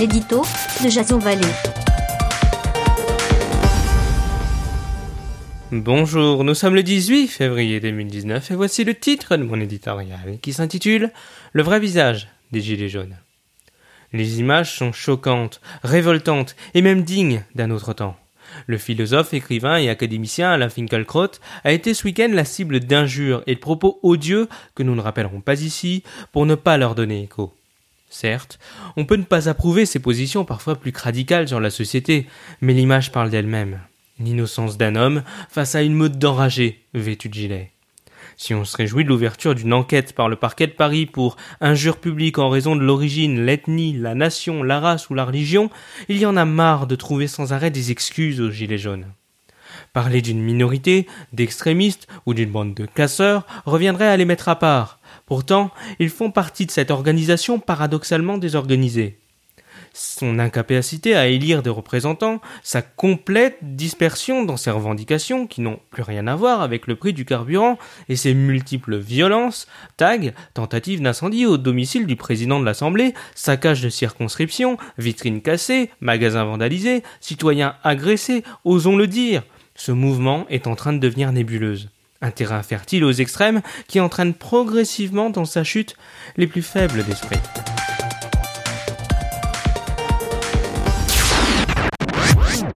l'édito de Jason. Bonjour, nous sommes le 18 février 2019 et voici le titre de mon éditorial qui s'intitule Le vrai visage des Gilets jaunes. Les images sont choquantes, révoltantes et même dignes d'un autre temps. Le philosophe, écrivain et académicien Alain Finkielkraut a été ce week-end la cible d'injures et de propos odieux que nous ne rappellerons pas ici pour ne pas leur donner écho. Certes, on peut ne pas approuver ces positions parfois plus radicales sur la société, mais l'image parle d'elle-même. L'innocence d'un homme face à une meute d'enragés vêtus de gilet. Si on se réjouit de l'ouverture d'une enquête par le parquet de Paris pour injure publique en raison de l'origine, l'ethnie, la nation, la race ou la religion, il y en a marre de trouver sans arrêt des excuses aux gilets jaunes. Parler d'une minorité, d'extrémistes ou d'une bande de casseurs reviendrait à les mettre à part. Pourtant, ils font partie de cette organisation paradoxalement désorganisée son incapacité à élire des représentants, sa complète dispersion dans ses revendications qui n'ont plus rien à voir avec le prix du carburant et ses multiples violences, tags, tentatives d'incendie au domicile du président de l'Assemblée, saccage de circonscription, vitrines cassées, magasins vandalisés, citoyens agressés, osons le dire. Ce mouvement est en train de devenir nébuleuse. Un terrain fertile aux extrêmes qui entraîne progressivement dans sa chute les plus faibles d'esprit.